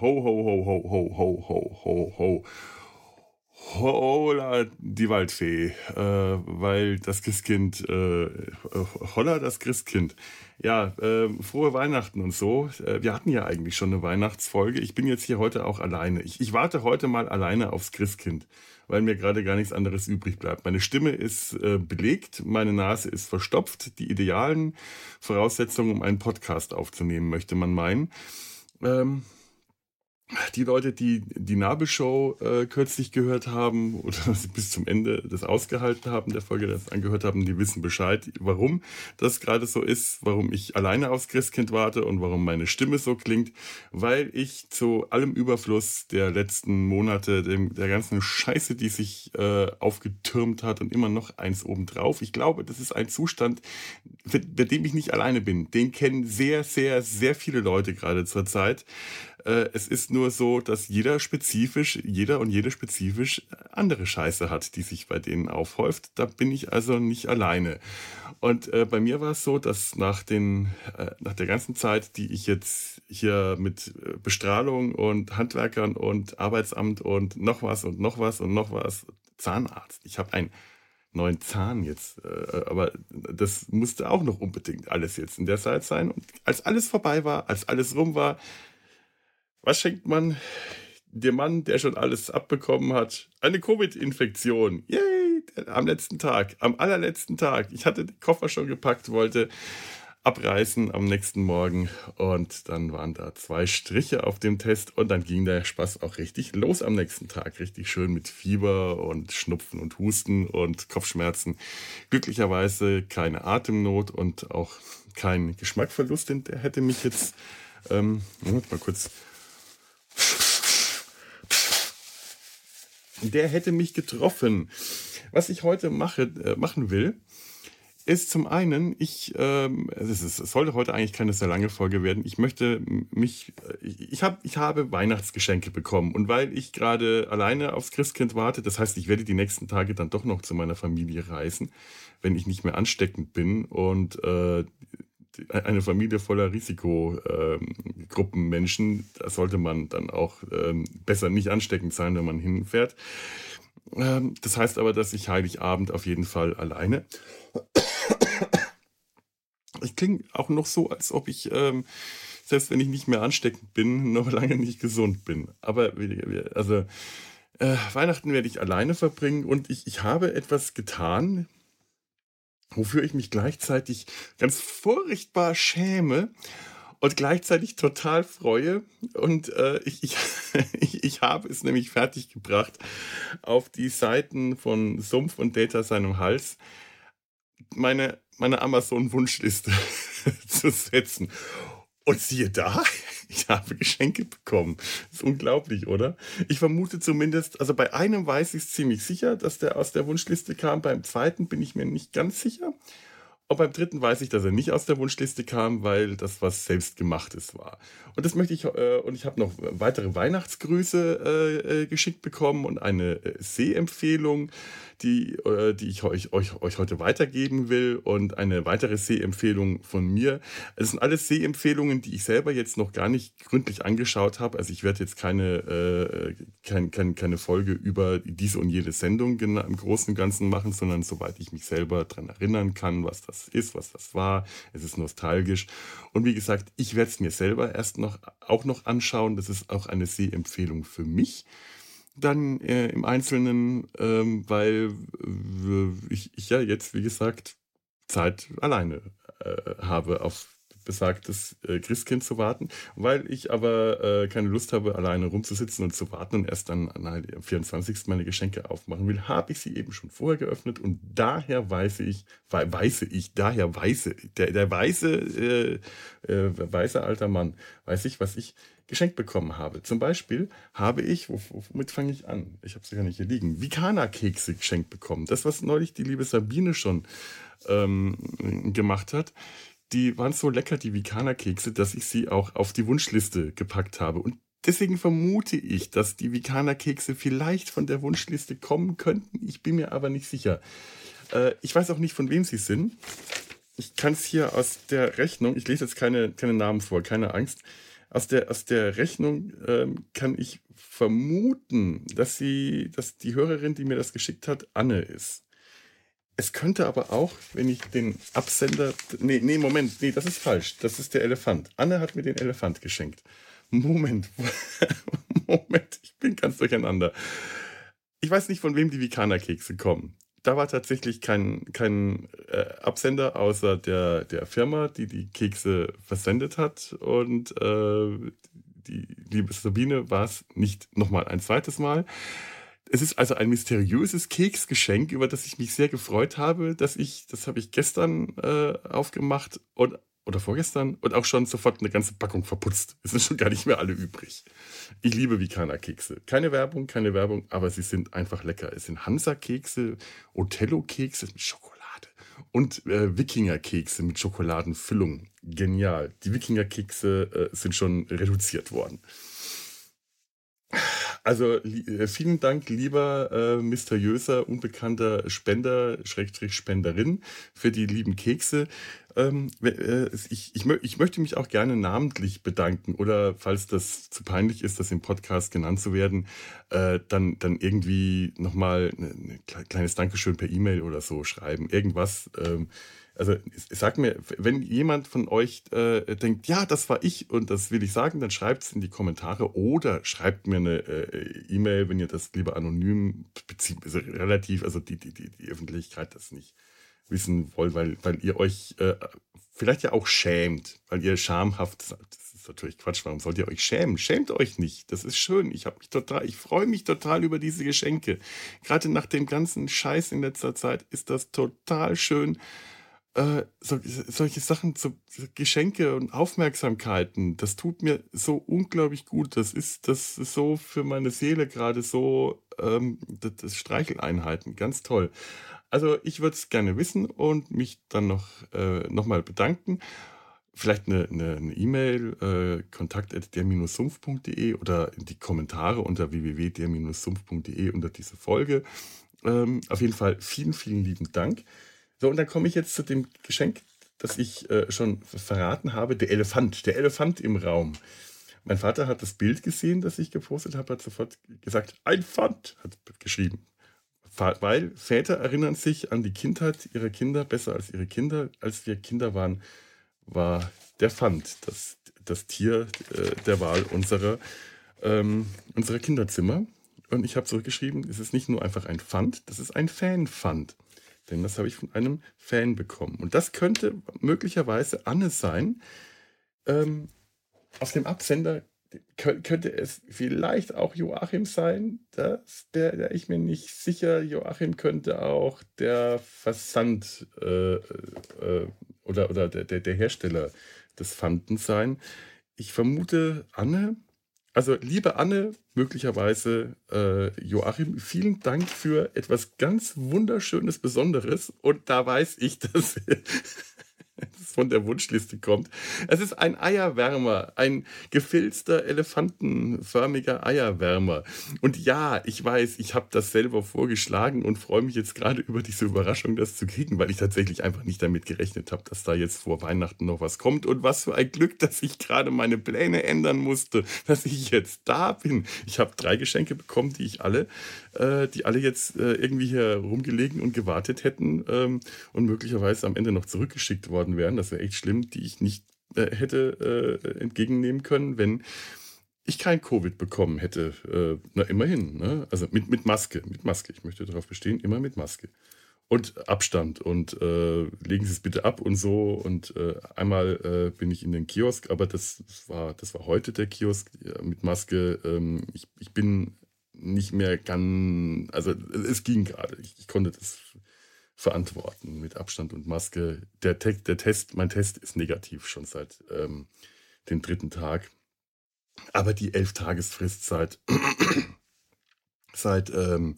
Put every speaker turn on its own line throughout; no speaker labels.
Ho, ho, ho, ho, ho, ho, ho, ho, ho, ho, ho, ho. Holla, die Waldfee, äh, weil das Christkind, äh, holla, das Christkind. Ja, äh, frohe Weihnachten und so. Äh, wir hatten ja eigentlich schon eine Weihnachtsfolge. Ich bin jetzt hier heute auch alleine. Ich, ich warte heute mal alleine aufs Christkind, weil mir gerade gar nichts anderes übrig bleibt. Meine Stimme ist äh, belegt, meine Nase ist verstopft. Die idealen Voraussetzungen, um einen Podcast aufzunehmen, möchte man meinen. Ähm, die Leute, die die Nabelshow äh, kürzlich gehört haben oder bis zum Ende das ausgehalten haben, der Folge das angehört haben, die wissen Bescheid, warum das gerade so ist, warum ich alleine aufs Christkind warte und warum meine Stimme so klingt, weil ich zu allem Überfluss der letzten Monate, dem, der ganzen Scheiße, die sich äh, aufgetürmt hat und immer noch eins obendrauf, ich glaube, das ist ein Zustand, bei dem ich nicht alleine bin. Den kennen sehr, sehr, sehr viele Leute gerade zur Zeit. Äh, es ist nur so, dass jeder spezifisch, jeder und jede spezifisch andere Scheiße hat, die sich bei denen aufhäuft. Da bin ich also nicht alleine. Und äh, bei mir war es so, dass nach, den, äh, nach der ganzen Zeit, die ich jetzt hier mit äh, Bestrahlung und Handwerkern und Arbeitsamt und noch was und noch was und noch was, Zahnarzt. Ich habe einen neuen Zahn jetzt, äh, aber das musste auch noch unbedingt alles jetzt in der Zeit sein. Und als alles vorbei war, als alles rum war, was schenkt man dem Mann, der schon alles abbekommen hat? Eine Covid-Infektion. Yay! Am letzten Tag, am allerletzten Tag. Ich hatte den Koffer schon gepackt, wollte abreißen am nächsten Morgen und dann waren da zwei Striche auf dem Test und dann ging der Spaß auch richtig los am nächsten Tag. Richtig schön mit Fieber und Schnupfen und Husten und Kopfschmerzen. Glücklicherweise keine Atemnot und auch kein Geschmackverlust, denn der hätte mich jetzt, ähm, mal kurz der hätte mich getroffen. Was ich heute mache, äh, machen will, ist zum einen, ich, ähm, es, ist, es sollte heute eigentlich keine sehr lange Folge werden. Ich möchte mich, ich, ich, hab, ich habe Weihnachtsgeschenke bekommen und weil ich gerade alleine aufs Christkind warte, das heißt, ich werde die nächsten Tage dann doch noch zu meiner Familie reisen, wenn ich nicht mehr ansteckend bin und äh, eine Familie voller Risikogruppenmenschen, ähm, da sollte man dann auch ähm, besser nicht ansteckend sein, wenn man hinfährt. Ähm, das heißt aber, dass ich Heiligabend auf jeden Fall alleine. Ich klinge auch noch so, als ob ich, ähm, selbst wenn ich nicht mehr ansteckend bin, noch lange nicht gesund bin. Aber also äh, Weihnachten werde ich alleine verbringen und ich, ich habe etwas getan, wofür ich mich gleichzeitig ganz furchtbar schäme und gleichzeitig total freue. Und äh, ich, ich, ich, habe es nämlich fertiggebracht, auf die Seiten von Sumpf und Data seinem Hals meine, meine Amazon-Wunschliste zu setzen. Und siehe da, ich habe Geschenke bekommen. Das ist unglaublich, oder? Ich vermute zumindest, also bei einem weiß ich es ziemlich sicher, dass der aus der Wunschliste kam. Beim zweiten bin ich mir nicht ganz sicher. Und beim dritten weiß ich, dass er nicht aus der Wunschliste kam, weil das was selbstgemachtes war. Und das möchte ich, äh, und ich habe noch weitere Weihnachtsgrüße äh, äh geschickt bekommen und eine äh, Sehempfehlung die, äh, die ich euch, euch, euch heute weitergeben will und eine weitere Sehempfehlung von mir. Es sind alles Sehempfehlungen, die ich selber jetzt noch gar nicht gründlich angeschaut habe. Also ich werde jetzt keine, äh, kein, kein, keine Folge über diese und jede Sendung im Großen und Ganzen machen, sondern soweit ich mich selber daran erinnern kann, was das ist, was das war. Es ist nostalgisch. Und wie gesagt, ich werde es mir selber erst noch auch noch anschauen. Das ist auch eine Sehempfehlung für mich dann äh, im Einzelnen, ähm, weil äh, ich, ich, ja jetzt, wie gesagt, Zeit alleine äh, habe auf besagtes äh, Christkind zu warten, weil ich aber äh, keine Lust habe, alleine rumzusitzen und zu warten und erst dann am 24. meine Geschenke aufmachen will, habe ich sie eben schon vorher geöffnet und daher weiß ich, weiß ich, daher weiß der, der weiße, äh, weiße alter Mann, weiß ich, was ich geschenkt bekommen habe. Zum Beispiel habe ich, womit fange ich an? Ich habe sie gar nicht hier liegen. Vikana-Kekse geschenkt bekommen. Das, was neulich die liebe Sabine schon ähm, gemacht hat. Die waren so lecker, die Vikana-Kekse, dass ich sie auch auf die Wunschliste gepackt habe. Und deswegen vermute ich, dass die Vikana-Kekse vielleicht von der Wunschliste kommen könnten. Ich bin mir aber nicht sicher. Äh, ich weiß auch nicht, von wem sie sind. Ich kann es hier aus der Rechnung, ich lese jetzt keine, keine Namen vor, keine Angst. Aus der, aus der Rechnung ähm, kann ich vermuten, dass sie, dass die Hörerin, die mir das geschickt hat, Anne ist. Es könnte aber auch, wenn ich den Absender. Nee, nee, Moment, nee, das ist falsch. Das ist der Elefant. Anne hat mir den Elefant geschenkt. Moment, Moment, ich bin ganz durcheinander. Ich weiß nicht, von wem die Vikaner-Kekse kommen. Da war tatsächlich kein, kein äh, Absender außer der, der Firma, die die Kekse versendet hat. Und äh, die liebe Sabine war es nicht nochmal ein zweites Mal. Es ist also ein mysteriöses Keksgeschenk, über das ich mich sehr gefreut habe, dass ich, das habe ich gestern äh, aufgemacht und oder vorgestern und auch schon sofort eine ganze Packung verputzt. Es sind schon gar nicht mehr alle übrig. Ich liebe Vikana-Kekse. Keine Werbung, keine Werbung, aber sie sind einfach lecker. Es sind Hansa-Kekse, Othello-Kekse mit Schokolade und äh, Wikinger-Kekse mit Schokoladenfüllung. Genial. Die Wikinger-Kekse äh, sind schon reduziert worden. Also äh, vielen Dank, lieber äh, mysteriöser, unbekannter Spender, Schrägstrich Spenderin, für die lieben Kekse. Ähm, äh, ich, ich, ich, möchte mich auch gerne namentlich bedanken oder falls das zu peinlich ist, das im Podcast genannt zu werden, äh, dann, dann irgendwie nochmal ein kleines Dankeschön per E-Mail oder so schreiben. Irgendwas. Ähm, also sag mir, wenn jemand von euch äh, denkt, ja, das war ich und das will ich sagen, dann schreibt es in die Kommentare oder schreibt mir eine äh, E-Mail, wenn ihr das lieber anonym bezieht, also relativ, also die, die, die, die Öffentlichkeit das nicht wissen wollt, weil, weil ihr euch äh, vielleicht ja auch schämt, weil ihr schamhaft seid. Das ist natürlich Quatsch, warum sollt ihr euch schämen? Schämt euch nicht. Das ist schön. Ich habe mich total, ich freue mich total über diese Geschenke. Gerade nach dem ganzen Scheiß in letzter Zeit ist das total schön äh, so, solche Sachen, so Geschenke und Aufmerksamkeiten, das tut mir so unglaublich gut. Das ist, das ist so für meine Seele gerade so, ähm, das, das Streicheleinheiten, ganz toll. Also ich würde es gerne wissen und mich dann noch äh, nochmal bedanken. Vielleicht eine E-Mail, eine, eine äh, kontakt.der-sumpf.de oder die Kommentare unter www.der-sumpf.de unter diese Folge. Ähm, auf jeden Fall vielen, vielen lieben Dank. So, und dann komme ich jetzt zu dem Geschenk, das ich äh, schon verraten habe, der Elefant, der Elefant im Raum. Mein Vater hat das Bild gesehen, das ich gepostet habe, hat sofort gesagt, ein Pfand, hat geschrieben. Weil Väter erinnern sich an die Kindheit ihrer Kinder besser als ihre Kinder. Als wir Kinder waren, war der Pfand das, das Tier äh, der Wahl unserer, ähm, unserer Kinderzimmer. Und ich habe zurückgeschrieben, es ist nicht nur einfach ein Pfand, das ist ein Fanpfand. Denn das habe ich von einem Fan bekommen. Und das könnte möglicherweise Anne sein. Ähm, auf dem Absender könnte es vielleicht auch Joachim sein. Das wäre ich mir nicht sicher. Joachim könnte auch der Versand äh, äh, oder, oder der, der Hersteller des Fanden sein. Ich vermute Anne. Also, liebe Anne, möglicherweise äh, Joachim, vielen Dank für etwas ganz Wunderschönes, Besonderes. Und da weiß ich, dass von der Wunschliste kommt. Es ist ein Eierwärmer, ein gefilzter, elefantenförmiger Eierwärmer. Und ja, ich weiß, ich habe das selber vorgeschlagen und freue mich jetzt gerade über diese Überraschung, das zu kriegen, weil ich tatsächlich einfach nicht damit gerechnet habe, dass da jetzt vor Weihnachten noch was kommt. Und was für ein Glück, dass ich gerade meine Pläne ändern musste, dass ich jetzt da bin. Ich habe drei Geschenke bekommen, die ich alle, äh, die alle jetzt äh, irgendwie hier rumgelegen und gewartet hätten ähm, und möglicherweise am Ende noch zurückgeschickt worden wären das wäre echt schlimm, die ich nicht äh, hätte äh, entgegennehmen können, wenn ich kein Covid bekommen hätte. Äh, na, immerhin. Ne? Also mit, mit Maske, mit Maske. Ich möchte darauf bestehen, immer mit Maske. Und Abstand und äh, legen Sie es bitte ab und so. Und äh, einmal äh, bin ich in den Kiosk, aber das war, das war heute der Kiosk mit Maske. Ähm, ich, ich bin nicht mehr ganz, also es ging gerade. Ich, ich konnte das verantworten mit Abstand und Maske. Der, Te der Test, mein Test ist negativ schon seit ähm, dem dritten Tag. Aber die elf Tagesfrist seit, seit ähm,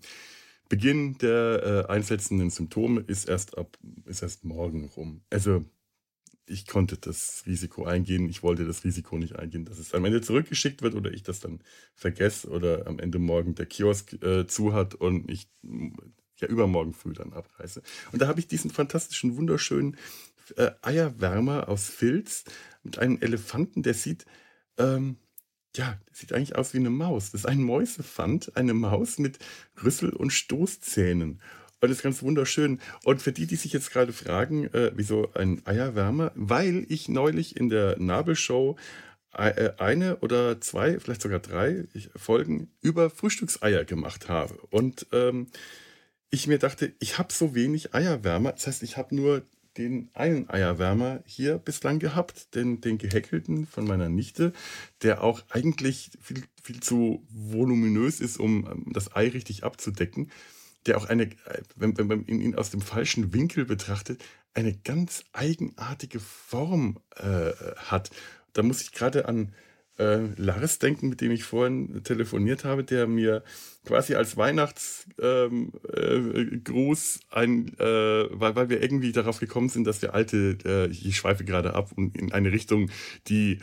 Beginn der äh, einsetzenden Symptome ist erst ab ist erst morgen rum. Also ich konnte das Risiko eingehen. Ich wollte das Risiko nicht eingehen, dass es am Ende zurückgeschickt wird oder ich das dann vergesse oder am Ende morgen der Kiosk äh, zu hat und ich ja übermorgen früh dann abreise. Und da habe ich diesen fantastischen, wunderschönen äh, Eierwärmer aus Filz mit einem Elefanten, der sieht ähm, ja, sieht eigentlich aus wie eine Maus. Das ist ein Mäusefand, eine Maus mit Rüssel und Stoßzähnen. Und das ist ganz wunderschön. Und für die, die sich jetzt gerade fragen, äh, wieso ein Eierwärmer, weil ich neulich in der Nabelshow äh, eine oder zwei, vielleicht sogar drei Folgen über Frühstückseier gemacht habe. Und ähm, ich mir dachte, ich habe so wenig Eierwärmer. Das heißt, ich habe nur den einen Eierwärmer hier bislang gehabt, den, den gehäckelten von meiner Nichte, der auch eigentlich viel, viel zu voluminös ist, um ähm, das Ei richtig abzudecken, der auch eine, äh, wenn, wenn man ihn aus dem falschen Winkel betrachtet, eine ganz eigenartige Form äh, hat. Da muss ich gerade an äh, Lars denken, mit dem ich vorhin telefoniert habe, der mir quasi als Weihnachtsgruß ähm, äh, ein, äh, weil, weil wir irgendwie darauf gekommen sind, dass der alte, äh, ich schweife gerade ab und in eine Richtung, die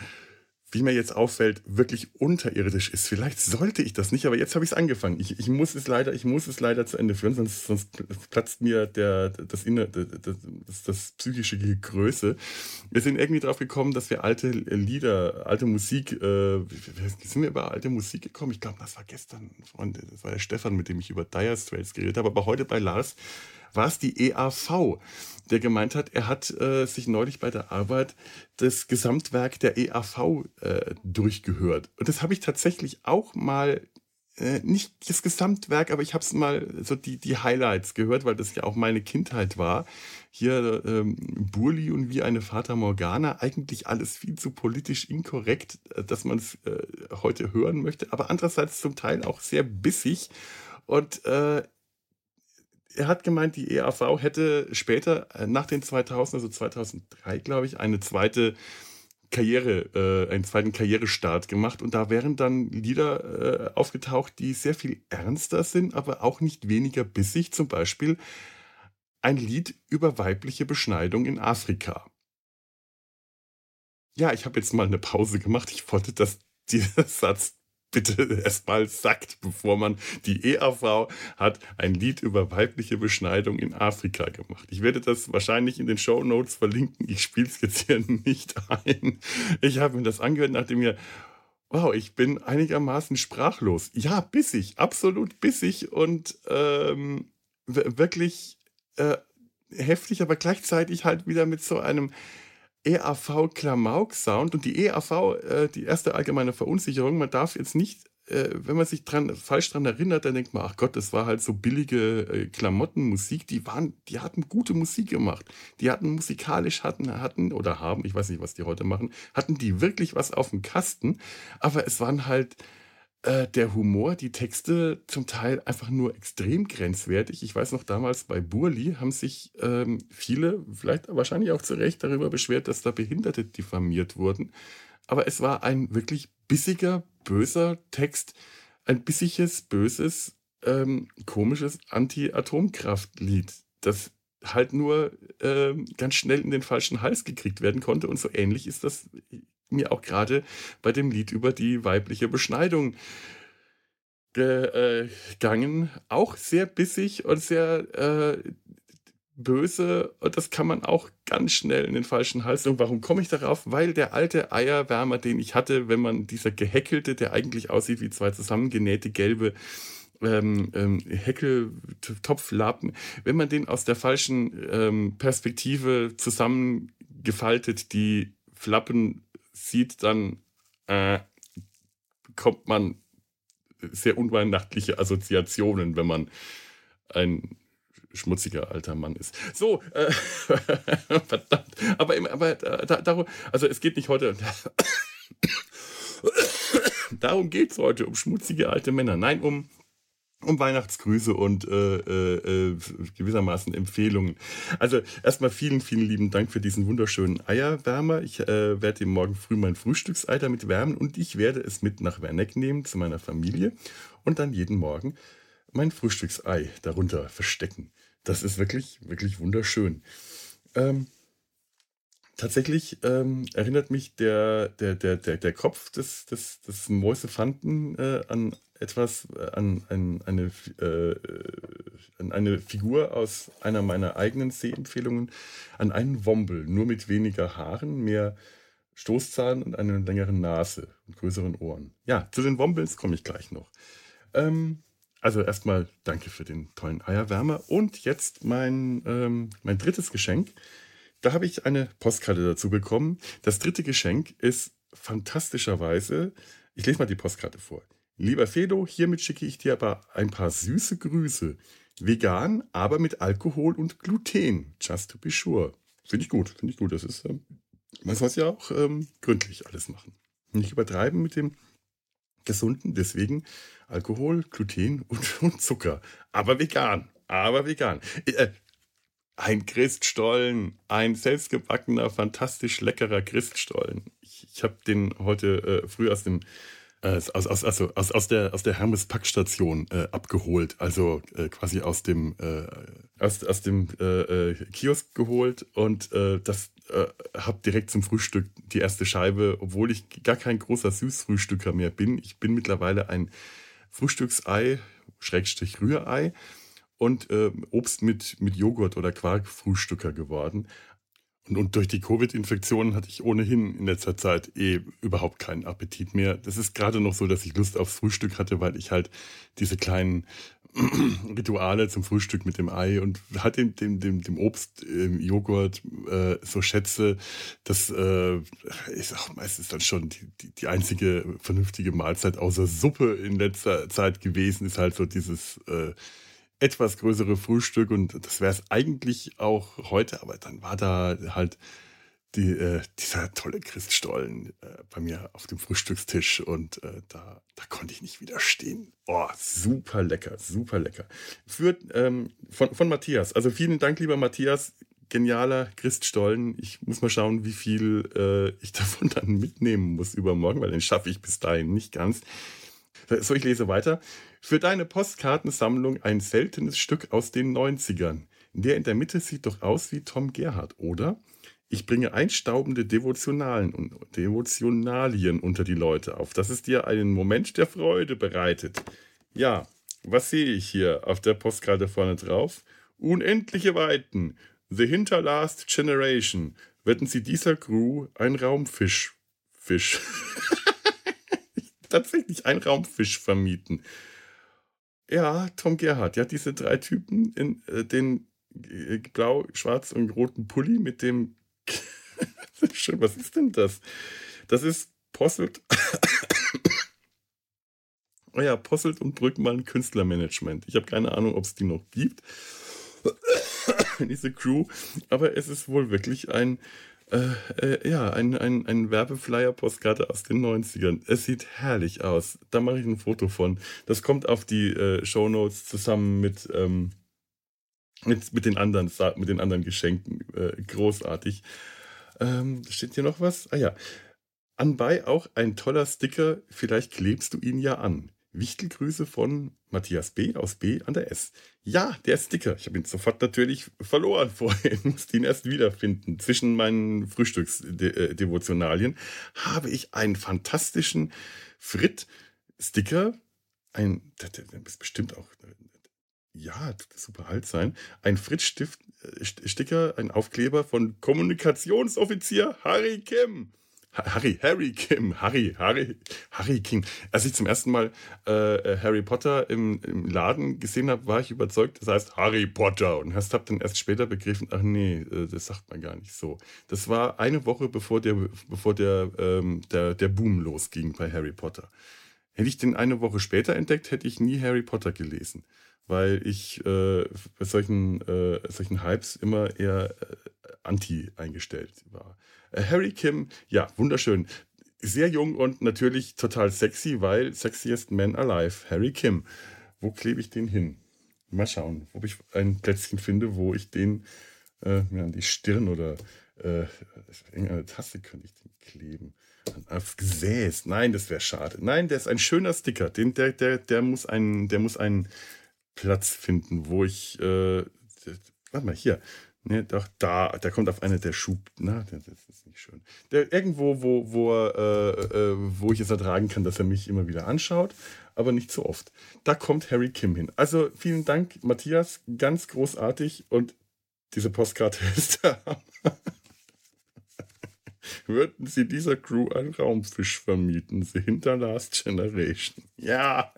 wie mir jetzt auffällt, wirklich unterirdisch ist. Vielleicht sollte ich das nicht, aber jetzt habe ich es angefangen. Ich, muss es leider, ich muss es leider zu Ende führen, sonst, sonst platzt mir der, das, Inner, das, das, psychische Größe. Wir sind irgendwie drauf gekommen, dass wir alte Lieder, alte Musik, äh, sind wir über alte Musik gekommen? Ich glaube, das war gestern, Freund, das war der Stefan, mit dem ich über Dire Straits geredet habe, aber heute bei Lars war es die EAV, der gemeint hat, er hat äh, sich neulich bei der Arbeit das Gesamtwerk der EAV äh, durchgehört. Und das habe ich tatsächlich auch mal äh, nicht das Gesamtwerk, aber ich habe es mal so die, die Highlights gehört, weil das ja auch meine Kindheit war. Hier ähm, Burli und wie eine Fata Morgana, eigentlich alles viel zu politisch inkorrekt, äh, dass man es äh, heute hören möchte, aber andererseits zum Teil auch sehr bissig. Und äh, er hat gemeint, die EAV hätte später, äh, nach den 2000, also 2003, glaube ich, eine zweite Karriere, äh, einen zweiten Karrierestart gemacht und da wären dann Lieder äh, aufgetaucht, die sehr viel ernster sind, aber auch nicht weniger bissig. Zum Beispiel ein Lied über weibliche Beschneidung in Afrika. Ja, ich habe jetzt mal eine Pause gemacht. Ich wollte, dass dieser Satz bitte erstmal sagt, bevor man die EAV hat ein Lied über weibliche Beschneidung in Afrika gemacht. Ich werde das wahrscheinlich in den Show Notes verlinken. Ich spiele es jetzt hier nicht ein. Ich habe mir das angehört, nachdem mir Wow, ich bin einigermaßen sprachlos. Ja, bissig, absolut bissig und ähm, wirklich äh, heftig, aber gleichzeitig halt wieder mit so einem EAV Klamauk-Sound und die EAV, äh, die erste allgemeine Verunsicherung, man darf jetzt nicht, äh, wenn man sich dran, falsch dran erinnert, dann denkt man, ach Gott, das war halt so billige äh, Klamottenmusik, die waren, die hatten gute Musik gemacht. Die hatten musikalisch, hatten, hatten oder haben, ich weiß nicht, was die heute machen, hatten die wirklich was auf dem Kasten, aber es waren halt äh, der Humor, die Texte zum Teil einfach nur extrem grenzwertig. Ich weiß noch, damals bei Burli haben sich ähm, viele, vielleicht wahrscheinlich auch zu Recht, darüber beschwert, dass da Behinderte diffamiert wurden. Aber es war ein wirklich bissiger, böser Text, ein bissiges, böses, ähm, komisches Anti-Atomkraftlied, das halt nur ähm, ganz schnell in den falschen Hals gekriegt werden konnte. Und so ähnlich ist das mir auch gerade bei dem Lied über die weibliche Beschneidung äh, gegangen. Auch sehr bissig und sehr äh, böse. Und das kann man auch ganz schnell in den falschen Hals. Und warum komme ich darauf? Weil der alte Eierwärmer, den ich hatte, wenn man dieser gehäkelte, der eigentlich aussieht wie zwei zusammengenähte gelbe ähm, ähm, Häckeltopflappen, wenn man den aus der falschen ähm, Perspektive zusammengefaltet, die Flappen sieht, dann äh, bekommt man sehr unweihnachtliche Assoziationen, wenn man ein schmutziger alter Mann ist. So, äh, verdammt. Aber, aber da, darum, also es geht nicht heute. darum geht es heute, um schmutzige alte Männer. Nein, um um Weihnachtsgrüße und äh, äh, äh, gewissermaßen Empfehlungen. Also erstmal vielen, vielen lieben Dank für diesen wunderschönen Eierwärmer. Ich äh, werde morgen früh mein Frühstücksei damit wärmen und ich werde es mit nach Werneck nehmen zu meiner Familie und dann jeden Morgen mein Frühstücksei darunter verstecken. Das ist wirklich, wirklich wunderschön. Ähm, tatsächlich ähm, erinnert mich der, der, der, der, der Kopf des, des, des Mäusefanten äh, an etwas, äh, an, an, eine, äh, an eine Figur aus einer meiner eigenen Sehempfehlungen, an einen Wombel, nur mit weniger Haaren, mehr Stoßzahn und einer längeren Nase und größeren Ohren. Ja, zu den Wombels komme ich gleich noch. Ähm, also erstmal danke für den tollen Eierwärmer. Und jetzt mein, ähm, mein drittes Geschenk. Da habe ich eine Postkarte dazu bekommen. Das dritte Geschenk ist fantastischerweise, ich lese mal die Postkarte vor. Lieber Fedo, hiermit schicke ich dir aber ein paar süße Grüße. Vegan, aber mit Alkohol und Gluten. Just to be sure. Finde ich gut, finde ich gut. Das ist, ähm, man soll es ja auch ähm, gründlich alles machen. Nicht übertreiben mit dem Gesunden, deswegen Alkohol, Gluten und, und Zucker. Aber vegan, aber vegan. Äh, ein Christstollen, ein selbstgebackener, fantastisch leckerer Christstollen. Ich, ich habe den heute äh, früh aus dem äh, aus, aus, also aus, aus der, aus der Hermes-Packstation äh, abgeholt, also äh, quasi aus dem, äh, aus, aus dem äh, äh, Kiosk geholt und das habe direkt zum Frühstück die erste Scheibe, obwohl ich gar kein großer Süßfrühstücker mehr bin. Ich bin mittlerweile ein Frühstücksei, Schrägstrich Rührei und äh, Obst mit, mit Joghurt oder Quarkfrühstücker geworden. Und, und durch die Covid-Infektion hatte ich ohnehin in letzter Zeit eh überhaupt keinen Appetit mehr. Das ist gerade noch so, dass ich Lust aufs Frühstück hatte, weil ich halt diese kleinen Rituale zum Frühstück mit dem Ei und halt dem, dem, dem, dem Obst, ähm, Joghurt äh, so schätze, das äh, ist auch meistens dann schon die, die, die, einzige vernünftige Mahlzeit außer Suppe in letzter Zeit gewesen, ist halt so dieses äh, etwas größere Frühstück und das wäre es eigentlich auch heute, aber dann war da halt die, äh, dieser tolle Christstollen äh, bei mir auf dem Frühstückstisch und äh, da, da konnte ich nicht widerstehen. Oh, super lecker, super lecker. Für, ähm, von, von Matthias. Also vielen Dank, lieber Matthias. Genialer Christstollen. Ich muss mal schauen, wie viel äh, ich davon dann mitnehmen muss übermorgen, weil den schaffe ich bis dahin nicht ganz. So, ich lese weiter. Für deine Postkartensammlung ein seltenes Stück aus den 90ern. Der in der Mitte sieht doch aus wie Tom Gerhardt, oder? Ich bringe einstaubende Devotionalen und Devotionalien unter die Leute auf, dass es dir einen Moment der Freude bereitet. Ja, was sehe ich hier auf der Postkarte vorne drauf? Unendliche Weiten. The Hinterlast Generation. Wetten Sie dieser Crew ein Raumfisch. Fisch. Tatsächlich ein Raumfisch vermieten. Ja, Tom Gerhardt. Ja, diese drei Typen in äh, den äh, blau, schwarz und roten Pulli mit dem Schön, was ist denn das? Das ist Posselt. oh ja, Posselt und Brückmann Künstlermanagement. Ich habe keine Ahnung, ob es die noch gibt. Diese Crew. Aber es ist wohl wirklich ein, äh, äh, ja, ein, ein, ein Werbeflyer-Postkarte aus den 90ern. Es sieht herrlich aus. Da mache ich ein Foto von. Das kommt auf die äh, Shownotes zusammen mit, ähm, mit, mit, den anderen, mit den anderen Geschenken. Äh, großartig. Ähm, steht hier noch was? Ah ja. Anbei auch ein toller Sticker, vielleicht klebst du ihn ja an. Wichtelgrüße von Matthias B. aus B an der S. Ja, der Sticker. Ich habe ihn sofort natürlich verloren vorhin, musste ihn erst wiederfinden. Zwischen meinen Frühstücksdevotionalien habe ich einen fantastischen Frit-Sticker. Ein, der, der, ist bestimmt auch ja, super alt sein. Ein Fritz-Sticker, äh, ein Aufkleber von Kommunikationsoffizier Harry Kim. Harry, Harry Kim, Harry, Harry, Harry Kim. Als ich zum ersten Mal äh, Harry Potter im, im Laden gesehen habe, war ich überzeugt, das heißt Harry Potter. Und hast hab dann erst später begriffen, ach nee, äh, das sagt man gar nicht so. Das war eine Woche bevor der, bevor der, ähm, der, der Boom losging bei Harry Potter. Hätte ich den eine Woche später entdeckt, hätte ich nie Harry Potter gelesen weil ich äh, bei solchen, äh, solchen Hypes immer eher äh, anti eingestellt war. Äh, Harry Kim, ja, wunderschön. Sehr jung und natürlich total sexy, weil Sexiest Man Alive, Harry Kim. Wo klebe ich den hin? Mal schauen, ob ich ein Plätzchen finde, wo ich den äh, ja, an die Stirn oder äh, in eine Tasse könnte ich den kleben. Aufs Gesäß. Nein, das wäre schade. Nein, der ist ein schöner Sticker. Den, der, der, der muss ein, der muss ein Platz finden, wo ich, äh, warte mal, hier, ne, doch, da, der kommt auf eine der Schub, na, das ist nicht schön. Der, irgendwo, wo, wo, äh, äh, wo ich es ertragen kann, dass er mich immer wieder anschaut, aber nicht so oft. Da kommt Harry Kim hin. Also vielen Dank, Matthias, ganz großartig und diese Postkarte ist da. Würden Sie dieser Crew einen Raumfisch vermieten? Sie hinter Last Generation. Ja.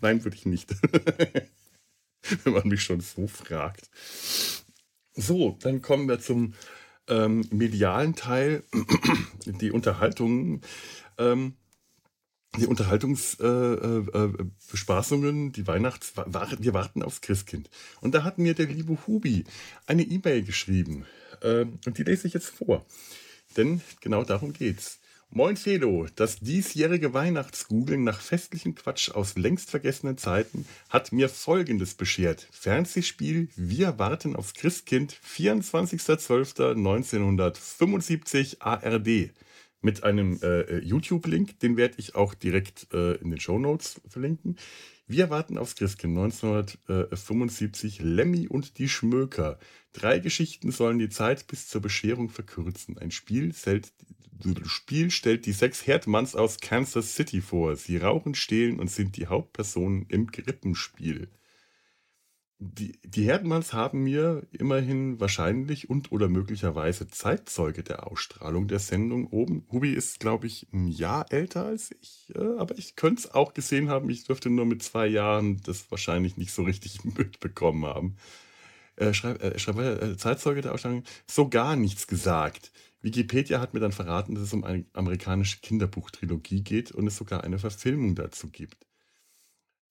Nein, würde ich nicht. Wenn man mich schon so fragt. So, dann kommen wir zum ähm, medialen Teil. Die Unterhaltung. Ähm, die Unterhaltungsbespaßungen, äh, äh, die Weihnachts, wir warten aufs Christkind. Und da hat mir der liebe Hubi eine E-Mail geschrieben. Äh, und die lese ich jetzt vor. Denn genau darum geht's. Moin Felo, das diesjährige Weihnachtsgoogeln nach festlichem Quatsch aus längst vergessenen Zeiten hat mir folgendes beschert. Fernsehspiel Wir warten aufs Christkind, 24.12.1975 ARD mit einem äh, äh, YouTube-Link, den werde ich auch direkt äh, in den Show Notes verlinken. Wir warten aufs Christkind 1975, Lemmy und die Schmöker. Drei Geschichten sollen die Zeit bis zur Bescherung verkürzen. Ein Spiel, Spiel stellt die sechs Herdmanns aus Kansas City vor. Sie rauchen, stehlen und sind die Hauptpersonen im Grippenspiel die, die Herdmanns haben mir immerhin wahrscheinlich und oder möglicherweise Zeitzeuge der Ausstrahlung der Sendung oben. Hubi ist, glaube ich, ein Jahr älter als ich, äh, aber ich könnte es auch gesehen haben. Ich dürfte nur mit zwei Jahren das wahrscheinlich nicht so richtig mitbekommen haben. Äh, schreib, äh, schreib, äh, Zeitzeuge der Ausstrahlung, so gar nichts gesagt. Wikipedia hat mir dann verraten, dass es um eine amerikanische Kinderbuchtrilogie geht und es sogar eine Verfilmung dazu gibt.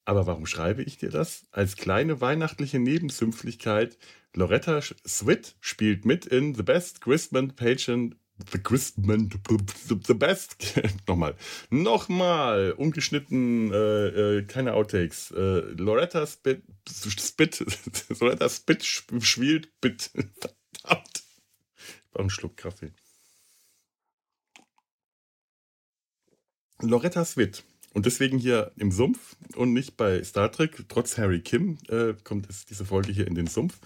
Aber warum schreibe ich dir das? Als kleine weihnachtliche Nebensümpflichkeit. Loretta Swit spielt mit in The Best Christmas Pageant The Christmas, the best, nochmal, nochmal, ungeschnitten, äh, äh, keine Outtakes. Äh, Loretta Spit, Spit, Loretta Spit spielt, Bit, verdammt. Ich brauche einen Schluck Kaffee. Loretta Swit und deswegen hier im Sumpf und nicht bei Star Trek. Trotz Harry Kim äh, kommt es, diese Folge hier in den Sumpf.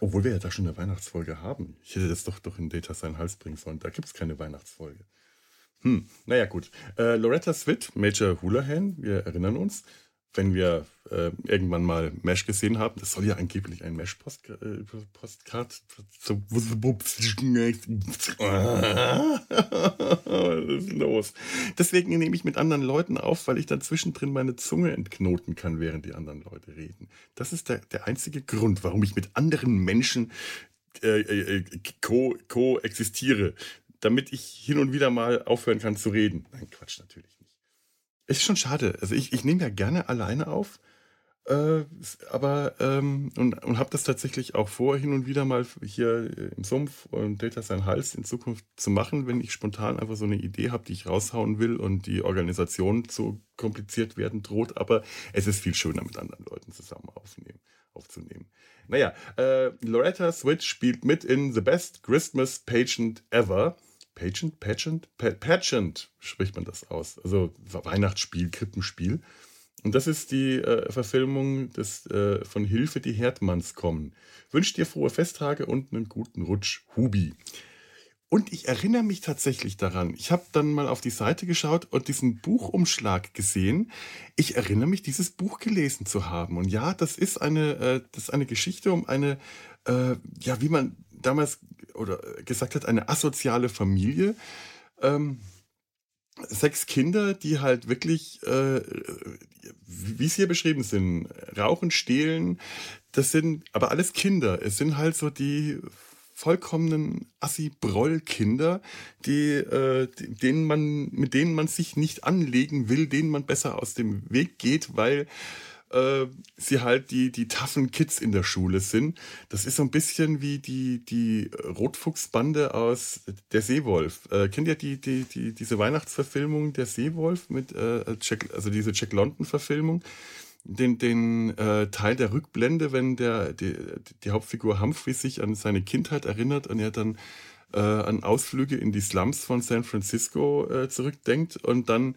Obwohl wir ja da schon eine Weihnachtsfolge haben. Ich hätte das doch, doch in Data seinen Hals bringen sollen. Da gibt es keine Weihnachtsfolge. Hm, naja, gut. Äh, Loretta Swit, Major Houlihan, wir erinnern uns, wenn wir äh, irgendwann mal Mesh gesehen haben, das soll ja angeblich ein Mesh-Postcard. Äh, was ist los? Deswegen nehme ich mit anderen Leuten auf, weil ich dann zwischendrin meine Zunge entknoten kann, während die anderen Leute reden. Das ist der, der einzige Grund, warum ich mit anderen Menschen äh, äh, ko, ko existiere, damit ich hin und wieder mal aufhören kann zu reden. Nein, Quatsch, natürlich. Ist schon schade. Also ich, ich nehme ja gerne alleine auf, äh, aber ähm, und, und habe das tatsächlich auch vor, hin und wieder mal hier im Sumpf und Data sein Hals in Zukunft zu machen, wenn ich spontan einfach so eine Idee habe, die ich raushauen will und die Organisation zu kompliziert werden droht. Aber es ist viel schöner, mit anderen Leuten zusammen aufnehmen, aufzunehmen. Naja, äh, Loretta Switch spielt mit in The Best Christmas Pageant Ever. Pageant, Pageant, Pageant spricht man das aus. Also Weihnachtsspiel, Krippenspiel. Und das ist die äh, Verfilmung des, äh, von Hilfe, die Herdmanns kommen. Wünscht dir frohe Festtage und einen guten Rutsch, Hubi. Und ich erinnere mich tatsächlich daran. Ich habe dann mal auf die Seite geschaut und diesen Buchumschlag gesehen. Ich erinnere mich, dieses Buch gelesen zu haben. Und ja, das ist eine, äh, das ist eine Geschichte um eine, äh, ja, wie man damals oder gesagt hat, eine asoziale Familie. Ähm, sechs Kinder, die halt wirklich, äh, wie es hier beschrieben sind, rauchen, stehlen, das sind aber alles Kinder. Es sind halt so die vollkommenen Assi-Broll-Kinder, die, äh, denen man, mit denen man sich nicht anlegen will, denen man besser aus dem Weg geht, weil äh, sie halt die, die taffen Kids in der Schule sind. Das ist so ein bisschen wie die, die Rotfuchsbande aus Der Seewolf. Äh, kennt ihr die, die, die, diese Weihnachtsverfilmung Der Seewolf mit, äh, Jack, also diese Jack London-Verfilmung? Den, den äh, Teil der Rückblende, wenn der, die, die Hauptfigur Humphrey sich an seine Kindheit erinnert und er dann äh, an Ausflüge in die Slums von San Francisco äh, zurückdenkt und dann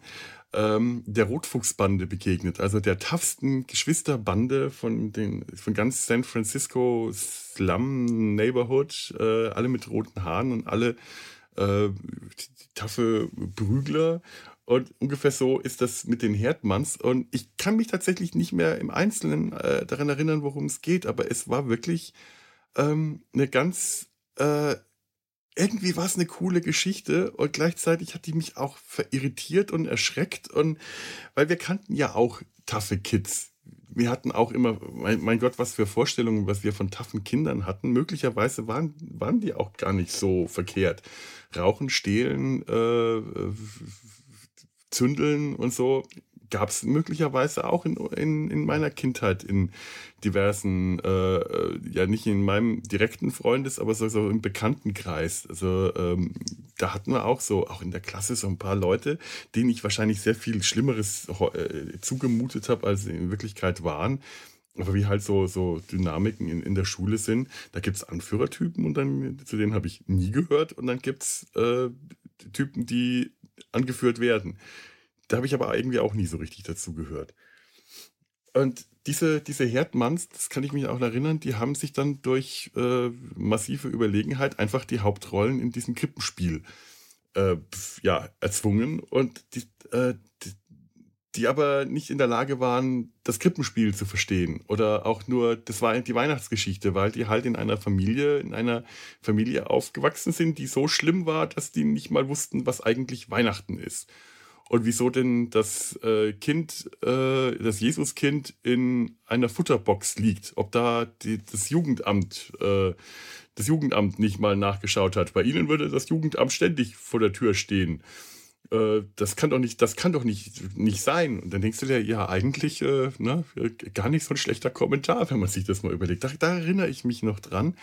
ähm, der Rotfuchsbande begegnet, also der toughsten Geschwisterbande von, den, von ganz San Francisco Slum Neighborhood, äh, alle mit roten Haaren und alle äh, taffe Prügler. Und ungefähr so ist das mit den Herdmanns. Und ich kann mich tatsächlich nicht mehr im Einzelnen äh, daran erinnern, worum es geht, aber es war wirklich ähm, eine ganz äh, irgendwie war es eine coole Geschichte und gleichzeitig hat die mich auch verirritiert und erschreckt und weil wir kannten ja auch taffe Kids. Wir hatten auch immer, mein, mein, Gott, was für Vorstellungen, was wir von taffen Kindern hatten. Möglicherweise waren, waren die auch gar nicht so verkehrt. Rauchen, stehlen, äh, zündeln und so gab es möglicherweise auch in, in, in meiner Kindheit in diversen, äh, äh, ja nicht in meinem direkten Freundes, aber so, so im Bekanntenkreis. Also ähm, da hatten wir auch so, auch in der Klasse so ein paar Leute, denen ich wahrscheinlich sehr viel Schlimmeres äh, zugemutet habe, als sie in Wirklichkeit waren. Aber wie halt so, so Dynamiken in, in der Schule sind, da gibt es Anführertypen und dann, zu denen habe ich nie gehört und dann gibt es äh, Typen, die angeführt werden. Da habe ich aber irgendwie auch nie so richtig dazu gehört. Und diese, diese Herdmanns, das kann ich mich auch erinnern, die haben sich dann durch äh, massive Überlegenheit einfach die Hauptrollen in diesem Krippenspiel äh, ja, erzwungen und die, äh, die, die, aber nicht in der Lage waren, das Krippenspiel zu verstehen. Oder auch nur, das war die Weihnachtsgeschichte, weil die halt in einer Familie, in einer Familie aufgewachsen sind, die so schlimm war, dass die nicht mal wussten, was eigentlich Weihnachten ist und wieso denn das äh, Kind, äh, das Jesuskind in einer Futterbox liegt. Ob da die, das Jugendamt, äh, das Jugendamt nicht mal nachgeschaut hat. Bei Ihnen würde das Jugendamt ständig vor der Tür stehen. Äh, das kann doch nicht, das kann doch nicht, nicht sein. Und dann denkst du dir, ja, eigentlich äh, ne, gar nicht so ein schlechter Kommentar, wenn man sich das mal überlegt. Da, da erinnere ich mich noch dran.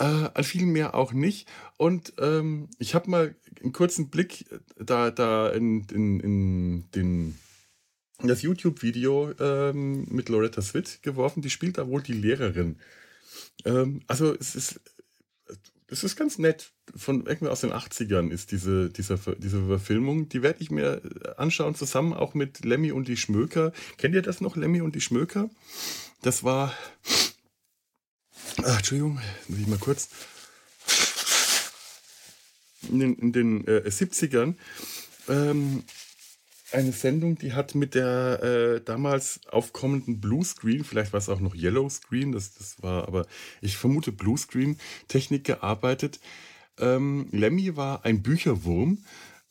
Äh, an viel mehr auch nicht. Und ähm, ich habe mal einen kurzen Blick da, da in, in, in den in das YouTube-Video ähm, mit Loretta Swit geworfen. Die spielt da wohl die Lehrerin. Ähm, also es ist, es ist ganz nett. Von irgendwie aus den 80ern ist diese, diese, diese Verfilmung. Die werde ich mir anschauen, zusammen auch mit Lemmy und die Schmöker. Kennt ihr das noch, Lemmy und die Schmöker? Das war Ach, Entschuldigung, muss ich mal kurz. In den, in den äh, 70ern ähm, eine Sendung, die hat mit der äh, damals aufkommenden Bluescreen, vielleicht war es auch noch Yellowscreen, das, das war aber, ich vermute Bluescreen-Technik gearbeitet. Ähm, Lemmy war ein Bücherwurm,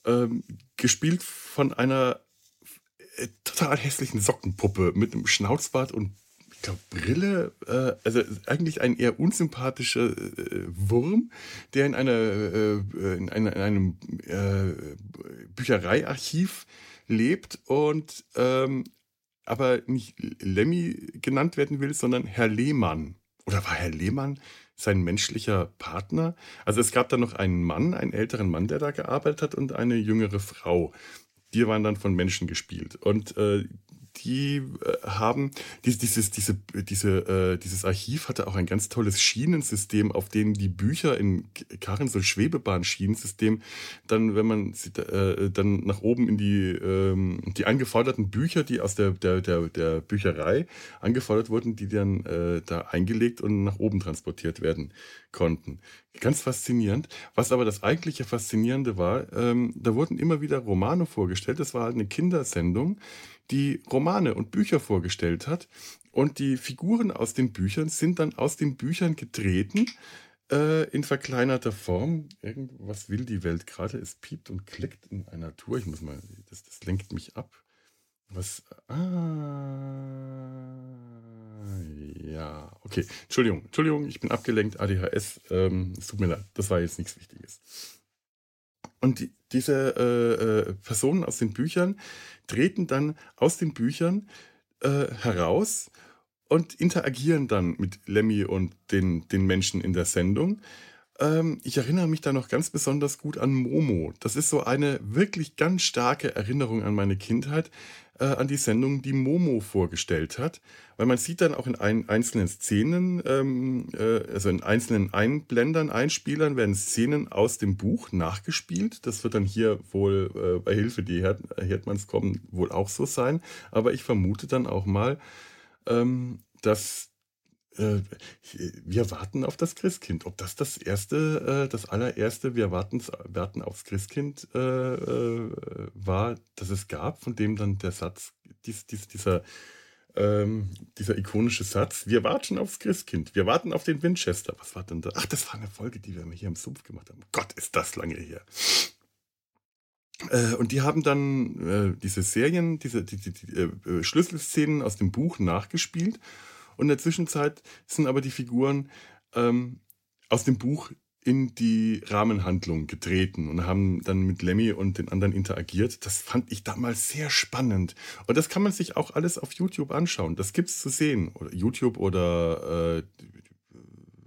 ähm, gespielt von einer äh, total hässlichen Sockenpuppe mit einem Schnauzbart und ich glaube, Brille, äh, also eigentlich ein eher unsympathischer äh, Wurm, der in, einer, äh, in, einer, in einem äh, Büchereiarchiv lebt und ähm, aber nicht Lemmy genannt werden will, sondern Herr Lehmann. Oder war Herr Lehmann sein menschlicher Partner? Also es gab da noch einen Mann, einen älteren Mann, der da gearbeitet hat und eine jüngere Frau. Die waren dann von Menschen gespielt. Und äh, die äh, haben dieses, diese, diese, äh, dieses Archiv hatte auch ein ganz tolles Schienensystem, auf dem die Bücher in Karren so Schwebebahn-Schienensystem dann, wenn man äh, dann nach oben in die, ähm, die angeforderten Bücher, die aus der, der, der, der Bücherei angefordert wurden, die dann äh, da eingelegt und nach oben transportiert werden konnten. Ganz faszinierend. Was aber das eigentliche Faszinierende war, ähm, da wurden immer wieder Romane vorgestellt. Das war halt eine Kindersendung, die Romane und Bücher vorgestellt hat. Und die Figuren aus den Büchern sind dann aus den Büchern getreten äh, in verkleinerter Form. Irgendwas will die Welt gerade. Es piept und klickt in einer Tour. Ich muss mal, das, das lenkt mich ab. Was? Ah, ja, okay. Entschuldigung, Entschuldigung, ich bin abgelenkt. ADHS. Ähm, es tut mir leid, das war jetzt nichts Wichtiges. Und die, diese äh, äh, Personen aus den Büchern treten dann aus den Büchern äh, heraus und interagieren dann mit Lemmy und den, den Menschen in der Sendung. Ähm, ich erinnere mich da noch ganz besonders gut an Momo. Das ist so eine wirklich ganz starke Erinnerung an meine Kindheit äh, an die Sendung, die Momo vorgestellt hat. Weil man sieht dann auch in ein, einzelnen Szenen, ähm, äh, also in einzelnen Einblendern, Einspielern werden Szenen aus dem Buch nachgespielt. Das wird dann hier wohl äh, bei Hilfe, die Herd Herdmanns kommen, wohl auch so sein. Aber ich vermute dann auch mal, ähm, dass äh, wir warten auf das Christkind. Ob das das erste, äh, das allererste, wir warten, warten aufs Christkind äh, war, das es gab, von dem dann der Satz, dies, dies, dieser ähm, dieser ikonische Satz, wir warten aufs Christkind, wir warten auf den Winchester. Was war denn da? Ach, das war eine Folge, die wir hier im Sumpf gemacht haben. Gott, ist das lange her. Äh, und die haben dann äh, diese Serien, diese die, die, die, äh, Schlüsselszenen aus dem Buch nachgespielt. Und in der Zwischenzeit sind aber die Figuren ähm, aus dem Buch in die Rahmenhandlung getreten und haben dann mit Lemmy und den anderen interagiert. Das fand ich damals sehr spannend. Und das kann man sich auch alles auf YouTube anschauen. Das gibt's zu sehen. Oder YouTube oder äh,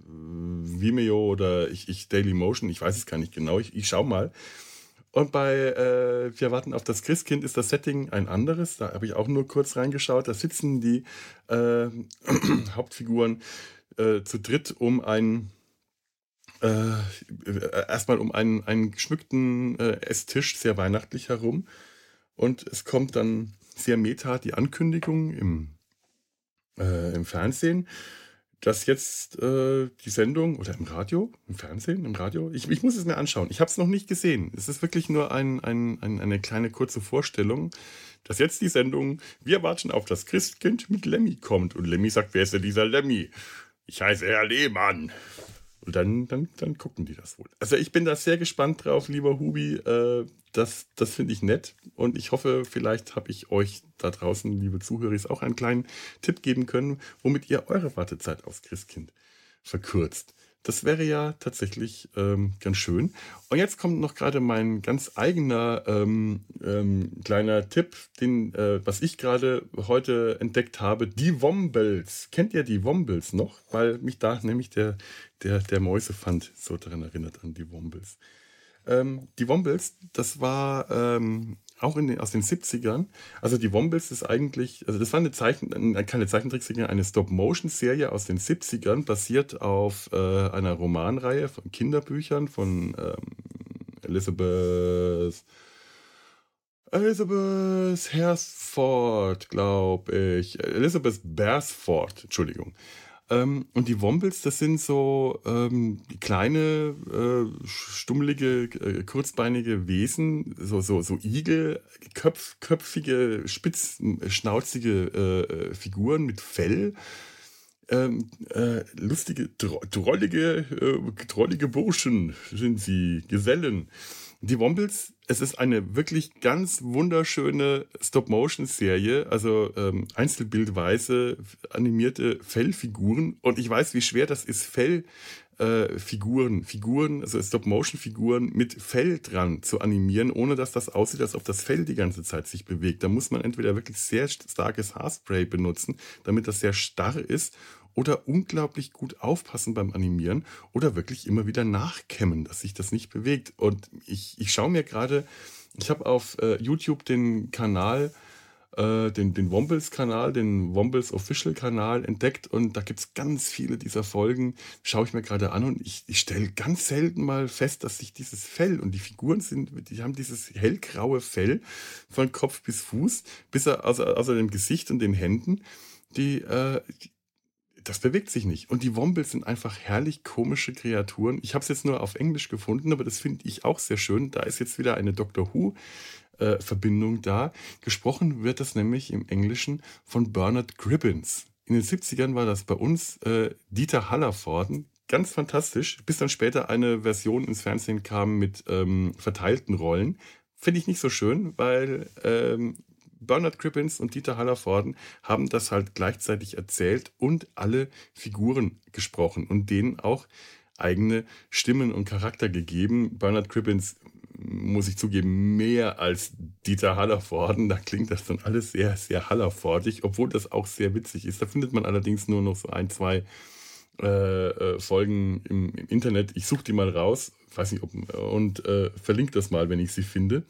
Vimeo oder ich, ich Daily Motion, ich weiß es gar nicht genau. Ich, ich schau mal. Und bei äh, Wir warten auf das Christkind ist das Setting ein anderes. Da habe ich auch nur kurz reingeschaut. Da sitzen die äh, Hauptfiguren äh, zu dritt um ein äh, erstmal um einen, einen geschmückten äh, Esstisch, sehr weihnachtlich herum. Und es kommt dann sehr meta die Ankündigung im, äh, im Fernsehen, dass jetzt äh, die Sendung oder im Radio, im Fernsehen, im Radio, ich, ich muss es mir anschauen. Ich habe es noch nicht gesehen. Es ist wirklich nur ein, ein, ein, eine kleine kurze Vorstellung, dass jetzt die Sendung Wir warten auf das Christkind mit Lemmy kommt. Und Lemmy sagt, wer ist denn dieser Lemmy? Ich heiße Herr Lehmann. Und dann, dann, dann gucken die das wohl. Also ich bin da sehr gespannt drauf, lieber Hubi. Äh, das das finde ich nett. Und ich hoffe, vielleicht habe ich euch da draußen, liebe Zuhörer, auch einen kleinen Tipp geben können, womit ihr eure Wartezeit aufs Christkind verkürzt. Das wäre ja tatsächlich ähm, ganz schön. Und jetzt kommt noch gerade mein ganz eigener ähm, ähm, kleiner Tipp, den, äh, was ich gerade heute entdeckt habe. Die Wombles. Kennt ihr die Wombles noch? Weil mich da nämlich der, der, der Mäusefand so daran erinnert an die Wombles. Ähm, die Wombles, das war ähm, auch den, aus den 70ern. Also die Wombles ist eigentlich, also das war eine Zeichen, keine Zeichentrickserie, eine Stop-Motion-Serie aus den 70ern, basiert auf äh, einer Romanreihe von Kinderbüchern von ähm, Elizabeth Elizabeth Hersford, glaube ich. Elizabeth Beresford, Entschuldigung. Ähm, und die Wombles, das sind so ähm, kleine, äh, stummelige, äh, kurzbeinige Wesen, so, so, so Igel, köpf, köpfige, spitzschnauzige äh, äh, Figuren mit Fell. Ähm, äh, lustige, drollige, äh, drollige Burschen sind sie, Gesellen. Die Wombles, es ist eine wirklich ganz wunderschöne Stop-Motion-Serie, also ähm, einzelbildweise animierte Fellfiguren. Und ich weiß, wie schwer das ist, Fellfiguren, äh, Figuren, also Stop-Motion-Figuren mit Fell dran zu animieren, ohne dass das aussieht, als ob das Fell die ganze Zeit sich bewegt. Da muss man entweder wirklich sehr starkes Haarspray benutzen, damit das sehr starr ist oder unglaublich gut aufpassen beim Animieren oder wirklich immer wieder nachkämmen, dass sich das nicht bewegt. Und ich, ich schaue mir gerade, ich habe auf äh, YouTube den Kanal, äh, den, den Wombles-Kanal, den Wombles Official-Kanal entdeckt und da gibt es ganz viele dieser Folgen, schaue ich mir gerade an und ich, ich stelle ganz selten mal fest, dass sich dieses Fell und die Figuren sind, die haben dieses hellgraue Fell von Kopf bis Fuß, bis er außer, außer dem Gesicht und den Händen, die, äh, das bewegt sich nicht. Und die Wombles sind einfach herrlich komische Kreaturen. Ich habe es jetzt nur auf Englisch gefunden, aber das finde ich auch sehr schön. Da ist jetzt wieder eine Doctor Who. Äh, Verbindung da. Gesprochen wird das nämlich im Englischen von Bernard Cribbins. In den 70ern war das bei uns äh, Dieter Hallervorden. Ganz fantastisch, bis dann später eine Version ins Fernsehen kam mit ähm, verteilten Rollen. Finde ich nicht so schön, weil ähm, Bernard Cribbins und Dieter Hallervorden haben das halt gleichzeitig erzählt und alle Figuren gesprochen und denen auch eigene Stimmen und Charakter gegeben. Bernard Cribbins muss ich zugeben, mehr als Dieter Hallervorden. Da klingt das dann alles sehr, sehr Hallerfordig, obwohl das auch sehr witzig ist. Da findet man allerdings nur noch so ein, zwei äh, äh Folgen im, im, Internet. Ich suche die mal raus, weiß nicht, ob, und äh, verlinke das mal, wenn ich sie finde.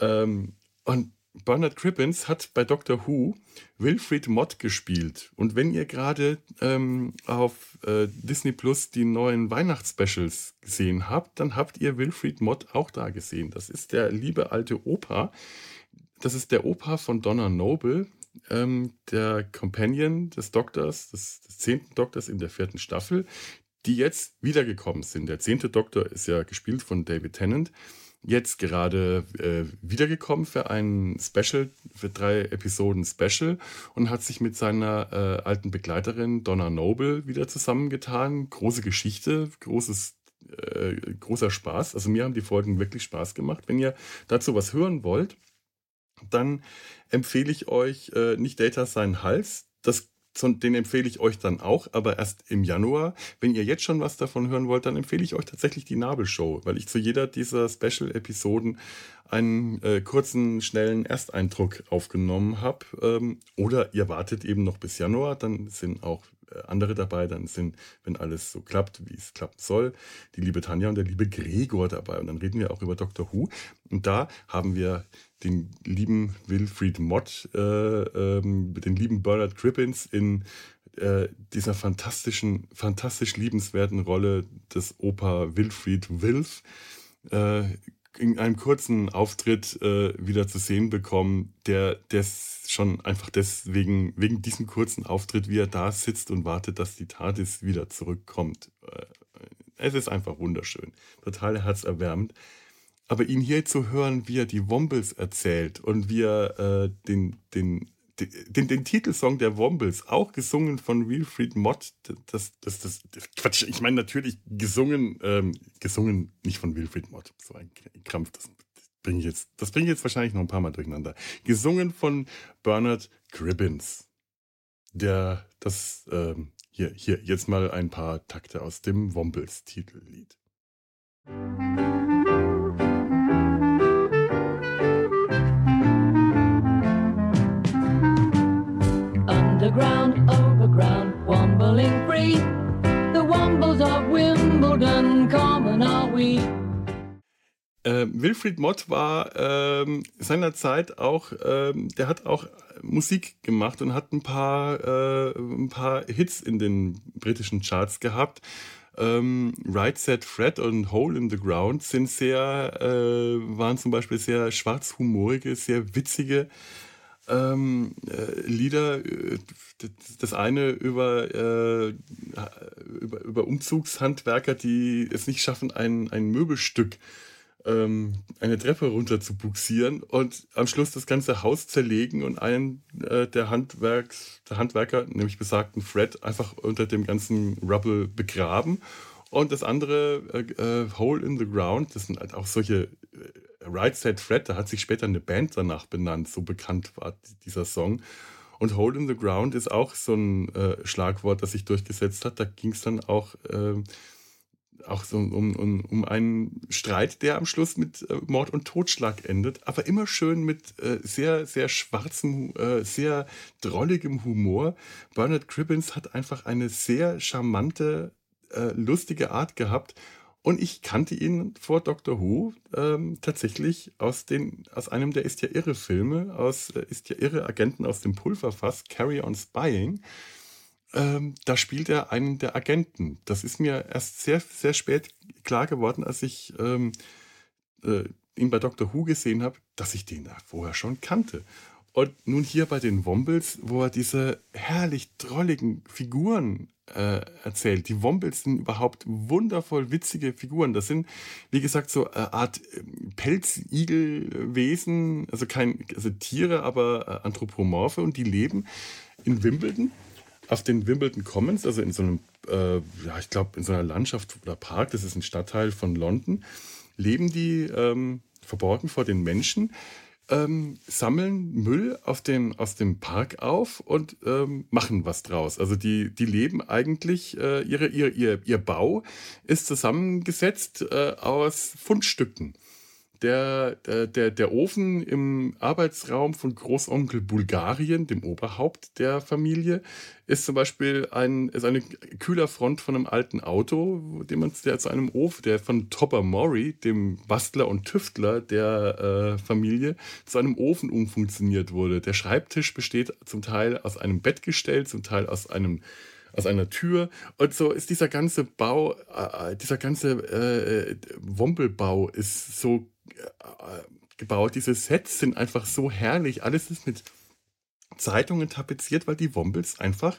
Ähm, und Bernard Cribbins hat bei Doctor Who Wilfried Mott gespielt. Und wenn ihr gerade ähm, auf äh, Disney Plus die neuen Weihnachtsspecials gesehen habt, dann habt ihr Wilfried Mott auch da gesehen. Das ist der liebe alte Opa. Das ist der Opa von Donna Noble, ähm, der Companion des Doktors, des, des zehnten Doktors in der vierten Staffel, die jetzt wiedergekommen sind. Der zehnte Doktor ist ja gespielt von David Tennant. Jetzt gerade äh, wiedergekommen für ein Special, für drei Episoden Special und hat sich mit seiner äh, alten Begleiterin Donna Noble wieder zusammengetan. Große Geschichte, großes, äh, großer Spaß. Also mir haben die Folgen wirklich Spaß gemacht. Wenn ihr dazu was hören wollt, dann empfehle ich euch äh, nicht Data sein Hals. Das den empfehle ich euch dann auch, aber erst im Januar. Wenn ihr jetzt schon was davon hören wollt, dann empfehle ich euch tatsächlich die Nabelshow, weil ich zu jeder dieser Special-Episoden einen äh, kurzen, schnellen Ersteindruck aufgenommen habe. Ähm, oder ihr wartet eben noch bis Januar, dann sind auch andere dabei, dann sind, wenn alles so klappt, wie es klappen soll, die liebe Tanja und der liebe Gregor dabei. Und dann reden wir auch über Dr. Who. Und da haben wir den lieben Wilfried Mott, äh, ähm, den lieben Bernard Cribbins in äh, dieser fantastischen, fantastisch liebenswerten Rolle des Opa Wilfried Wilf äh, in einem kurzen Auftritt äh, wieder zu sehen bekommen, der das schon einfach deswegen, wegen diesem kurzen Auftritt, wie er da sitzt und wartet, dass die TARDIS wieder zurückkommt. Äh, es ist einfach wunderschön, total herzerwärmend. Aber ihn hier zu hören, wie er die Wombles erzählt und wie er äh, den, den, den, den, Titelsong der Wombles, auch gesungen von Wilfried Mott, das, das, das, das Quatsch, ich meine natürlich gesungen, ähm, gesungen nicht von Wilfried Mott, so ein Krampf, das bringe ich jetzt, das bringe ich jetzt wahrscheinlich noch ein paar Mal durcheinander. Gesungen von Bernard Cribbins, der das, ähm, hier, hier, jetzt mal ein paar Takte aus dem Wombles-Titellied. Underground, overground, wombling free. The wombles of Wimbledon, common are we. Äh, Wilfried Mott war ähm, seinerzeit auch, ähm, der hat auch Musik gemacht und hat ein paar, äh, ein paar Hits in den britischen Charts gehabt. Ähm, right Set Fred und Hole in the Ground sind sehr, äh, waren zum Beispiel sehr schwarzhumorige, sehr witzige ähm, äh, Lieder. Äh, das eine über, äh, über, über Umzugshandwerker, die es nicht schaffen, ein, ein Möbelstück äh, ähm, eine Treppe runter zu buxieren und am Schluss das ganze Haus zerlegen und einen äh, der, Handwerks, der Handwerker, nämlich besagten Fred, einfach unter dem ganzen Rubble begraben. Und das andere, äh, äh, Hole in the Ground, das sind halt auch solche Right Side Fred, da hat sich später eine Band danach benannt, so bekannt war dieser Song. Und Hole in the Ground ist auch so ein äh, Schlagwort, das sich durchgesetzt hat. Da ging es dann auch ähm, auch so um, um, um einen Streit, der am Schluss mit äh, Mord und Totschlag endet, aber immer schön mit äh, sehr, sehr schwarzem, äh, sehr drolligem Humor. Bernard Cribbins hat einfach eine sehr charmante, äh, lustige Art gehabt. Und ich kannte ihn vor Doctor Who ähm, tatsächlich aus, den, aus einem der Ist ja irre Filme, aus äh, Ist ja irre Agenten aus dem Pulverfass, Carry on Spying ähm, da spielt er einen der Agenten. Das ist mir erst sehr, sehr spät klar geworden, als ich ähm, äh, ihn bei Doctor Who gesehen habe, dass ich den da vorher schon kannte. Und nun hier bei den Wombles, wo er diese herrlich drolligen Figuren äh, erzählt. Die Wombles sind überhaupt wundervoll witzige Figuren. Das sind, wie gesagt, so eine Art ähm, Pelzigelwesen, also kein, also Tiere, aber äh, Anthropomorphe und die leben in Wimbledon auf den Wimbledon Commons, also in so einem, äh, ja, ich glaube, in so einer Landschaft oder Park, das ist ein Stadtteil von London, leben die ähm, verborgen vor den Menschen, ähm, sammeln Müll auf den, aus dem Park auf und ähm, machen was draus. Also die, die leben eigentlich, äh, ihre, ihr, ihr, ihr Bau ist zusammengesetzt äh, aus Fundstücken. Der, der, der Ofen im Arbeitsraum von Großonkel Bulgarien, dem Oberhaupt der Familie, ist zum Beispiel ein, ist eine Kühlerfront von einem alten Auto, den man, der zu einem Ofen, der von Topper Mori, dem Bastler und Tüftler der äh, Familie, zu einem Ofen umfunktioniert wurde. Der Schreibtisch besteht zum Teil aus einem Bettgestell, zum Teil aus einem aus einer Tür. Und so ist dieser ganze Bau, äh, dieser ganze äh, Wompelbau ist so äh, gebaut. Diese Sets sind einfach so herrlich. Alles ist mit Zeitungen tapeziert, weil die Wombles einfach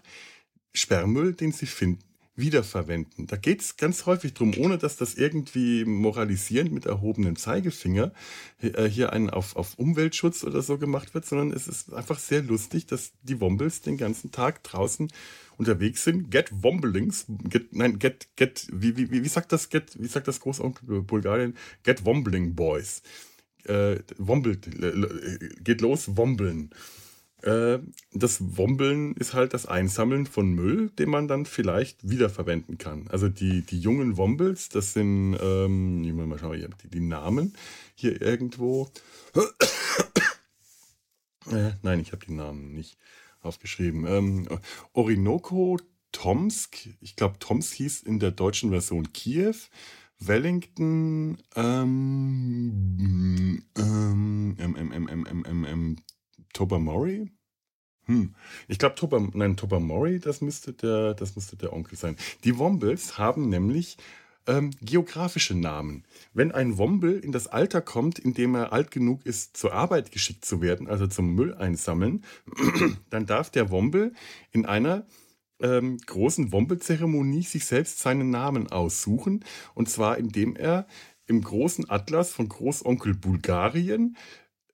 Sperrmüll, den sie finden, wiederverwenden. Da geht es ganz häufig drum, ohne dass das irgendwie moralisierend mit erhobenem Zeigefinger äh, hier einen auf, auf Umweltschutz oder so gemacht wird, sondern es ist einfach sehr lustig, dass die Wombles den ganzen Tag draußen unterwegs sind. Get Womblings, get, nein, get, get, wie, wie, wie sagt das, get, wie sagt das Großonkel Bulgarien? Get Wombling Boys. Äh, wombelt, geht los, wombeln. Äh, das Wombeln ist halt das Einsammeln von Müll, den man dann vielleicht wiederverwenden kann. Also die, die jungen Wombles, das sind, ähm, ich mal schauen, die, die Namen hier irgendwo. äh, nein, ich habe die Namen nicht aufgeschrieben. Ähm, Orinoco, Tomsk, ich glaube, Tomsk hieß in der deutschen Version Kiew. Wellington, ähm, ähm, ähm, ähm, ähm, ähm, ähm, Tobermory? Hm. Ich glaube, Tober, nein, Tobermory, das müsste der, das müsste der Onkel sein. Die Wombles haben nämlich ähm, geografische Namen. Wenn ein Wombel in das Alter kommt, in dem er alt genug ist, zur Arbeit geschickt zu werden, also zum Müll einsammeln, dann darf der Wombel in einer ähm, großen Wombelzeremonie sich selbst seinen Namen aussuchen. Und zwar indem er im großen Atlas von Großonkel Bulgarien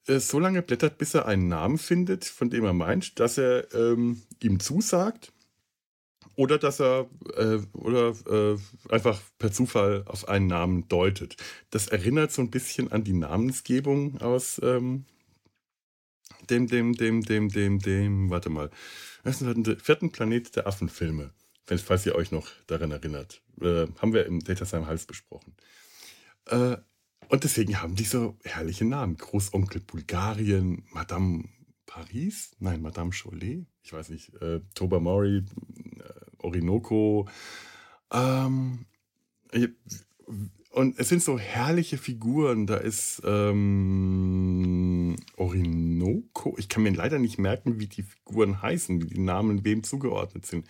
äh, so lange blättert, bis er einen Namen findet, von dem er meint, dass er ähm, ihm zusagt oder dass er äh, oder äh, einfach per Zufall auf einen Namen deutet. Das erinnert so ein bisschen an die Namensgebung aus ähm, dem, dem, dem, dem, dem, dem, warte mal, vierten Planet der Affenfilme, falls ihr euch noch daran erinnert. Äh, haben wir im Datasheim Hals besprochen. Und deswegen haben die so herrliche Namen. Großonkel Bulgarien, Madame Paris, nein, Madame Cholet, ich weiß nicht, äh, Tobermory, äh, Orinoco. Ähm, und es sind so herrliche Figuren. Da ist ähm, Orinoco. Ich kann mir leider nicht merken, wie die Figuren heißen, wie die Namen wem zugeordnet sind.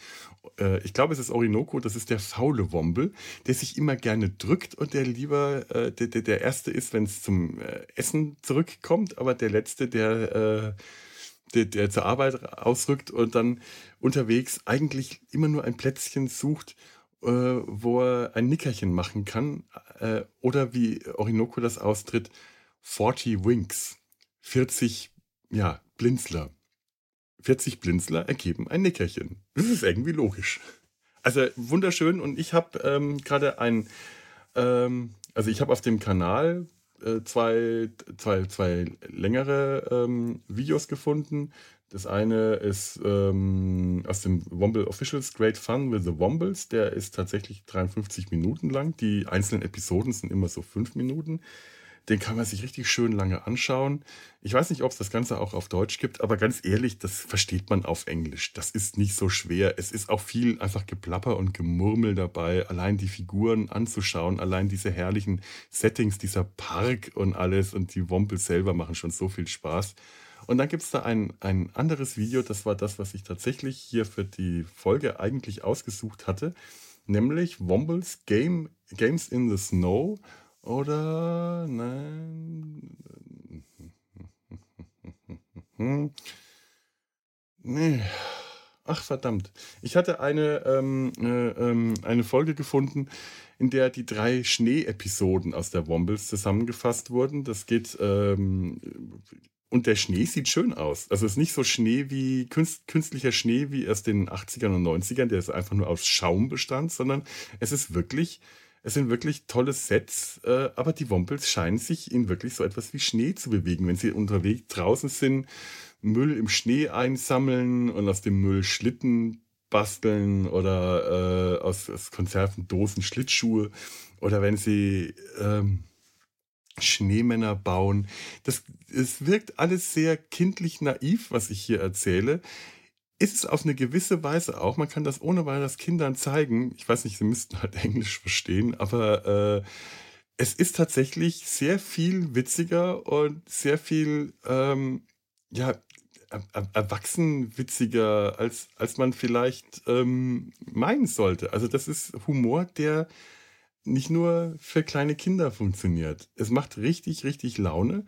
Äh, ich glaube, es ist Orinoco. Das ist der faule Wombel, der sich immer gerne drückt und der lieber äh, der, der, der Erste ist, wenn es zum äh, Essen zurückkommt, aber der Letzte, der, äh, der, der zur Arbeit ausrückt und dann unterwegs eigentlich immer nur ein Plätzchen sucht äh, wo er ein Nickerchen machen kann. Äh, oder wie Orinoco das austritt, 40 Winks. 40, ja, Blinzler. 40 Blinzler ergeben ein Nickerchen. Das ist irgendwie logisch. Also wunderschön und ich habe ähm, gerade ein, ähm, also ich habe auf dem Kanal äh, zwei, zwei, zwei längere ähm, Videos gefunden, das eine ist ähm, aus dem Womble Officials Great Fun with the Wombles. Der ist tatsächlich 53 Minuten lang. Die einzelnen Episoden sind immer so fünf Minuten. Den kann man sich richtig schön lange anschauen. Ich weiß nicht, ob es das Ganze auch auf Deutsch gibt, aber ganz ehrlich, das versteht man auf Englisch. Das ist nicht so schwer. Es ist auch viel einfach Geplapper und Gemurmel dabei, allein die Figuren anzuschauen, allein diese herrlichen Settings, dieser Park und alles und die Wompels selber machen schon so viel Spaß. Und dann gibt es da ein, ein anderes Video, das war das, was ich tatsächlich hier für die Folge eigentlich ausgesucht hatte, nämlich Wombles Game, Games in the Snow oder nein. Nee. Ach verdammt. Ich hatte eine, ähm, äh, ähm, eine Folge gefunden, in der die drei Schnee-Episoden aus der Wombles zusammengefasst wurden. Das geht ähm, und der Schnee sieht schön aus. Also es ist nicht so Schnee wie künstlicher Schnee wie in den 80ern und 90ern, der ist einfach nur aus Schaum bestand, sondern es ist wirklich, es sind wirklich tolle Sets, äh, aber die Wompels scheinen sich in wirklich so etwas wie Schnee zu bewegen, wenn sie unterwegs draußen sind, Müll im Schnee einsammeln und aus dem Müll Schlitten basteln oder äh, aus, aus Konserven Dosen Schlittschuhe oder wenn sie ähm, Schneemänner bauen. Das, es wirkt alles sehr kindlich naiv, was ich hier erzähle. Ist es auf eine gewisse Weise auch. Man kann das ohne weiteres Kindern zeigen. Ich weiß nicht, sie müssten halt Englisch verstehen, aber äh, es ist tatsächlich sehr viel witziger und sehr viel, ähm, ja, erwachsenwitziger, als, als man vielleicht ähm, meinen sollte. Also das ist Humor, der nicht nur für kleine Kinder funktioniert. Es macht richtig, richtig Laune.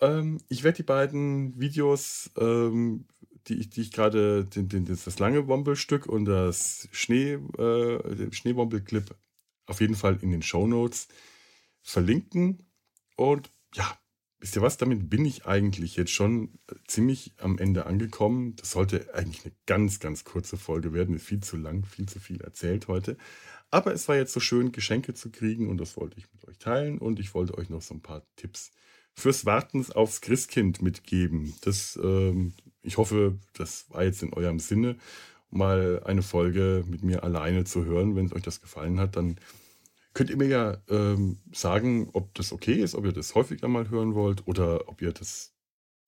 Ähm, ich werde die beiden Videos, ähm, die ich, die ich gerade, den, den, das lange Wombelstück und das Schnee, äh, Schneewombel-Clip auf jeden Fall in den Show Notes verlinken. Und ja, wisst ihr was, damit bin ich eigentlich jetzt schon ziemlich am Ende angekommen. Das sollte eigentlich eine ganz, ganz kurze Folge werden. Ist viel zu lang, viel zu viel erzählt heute. Aber es war jetzt so schön, Geschenke zu kriegen und das wollte ich mit euch teilen. Und ich wollte euch noch so ein paar Tipps fürs Warten aufs Christkind mitgeben. Das, ähm, ich hoffe, das war jetzt in eurem Sinne, mal eine Folge mit mir alleine zu hören. Wenn es euch das gefallen hat, dann könnt ihr mir ja ähm, sagen, ob das okay ist, ob ihr das häufiger mal hören wollt oder ob ihr das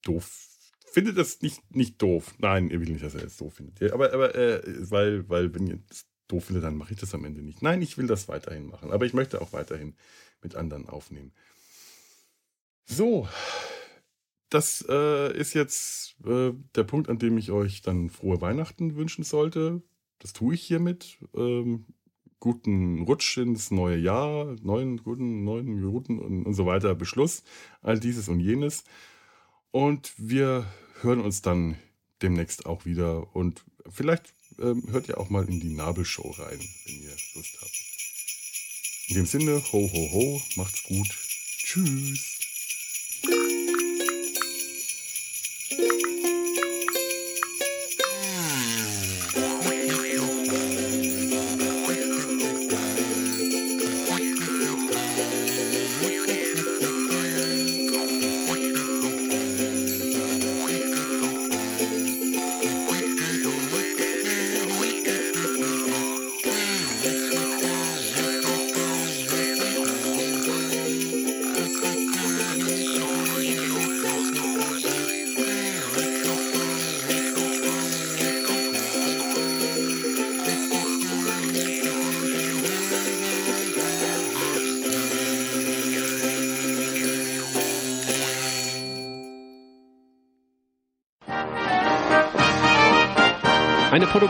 doof findet. Das nicht, nicht doof. Nein, ihr will nicht, dass ihr das doof findet. Aber, aber äh, weil, weil, wenn ihr das doof findet, dann mache ich das am Ende nicht. Nein, ich will das weiterhin machen. Aber ich möchte auch weiterhin mit anderen aufnehmen. So, das äh, ist jetzt äh, der Punkt, an dem ich euch dann frohe Weihnachten wünschen sollte. Das tue ich hiermit. Ähm, guten Rutsch ins neue Jahr, neuen guten, neuen guten und, und so weiter Beschluss, all dieses und jenes. Und wir hören uns dann demnächst auch wieder und vielleicht ähm, hört ihr auch mal in die Nabelshow rein, wenn ihr Lust habt. In dem Sinne, ho, ho, ho, macht's gut. Tschüss.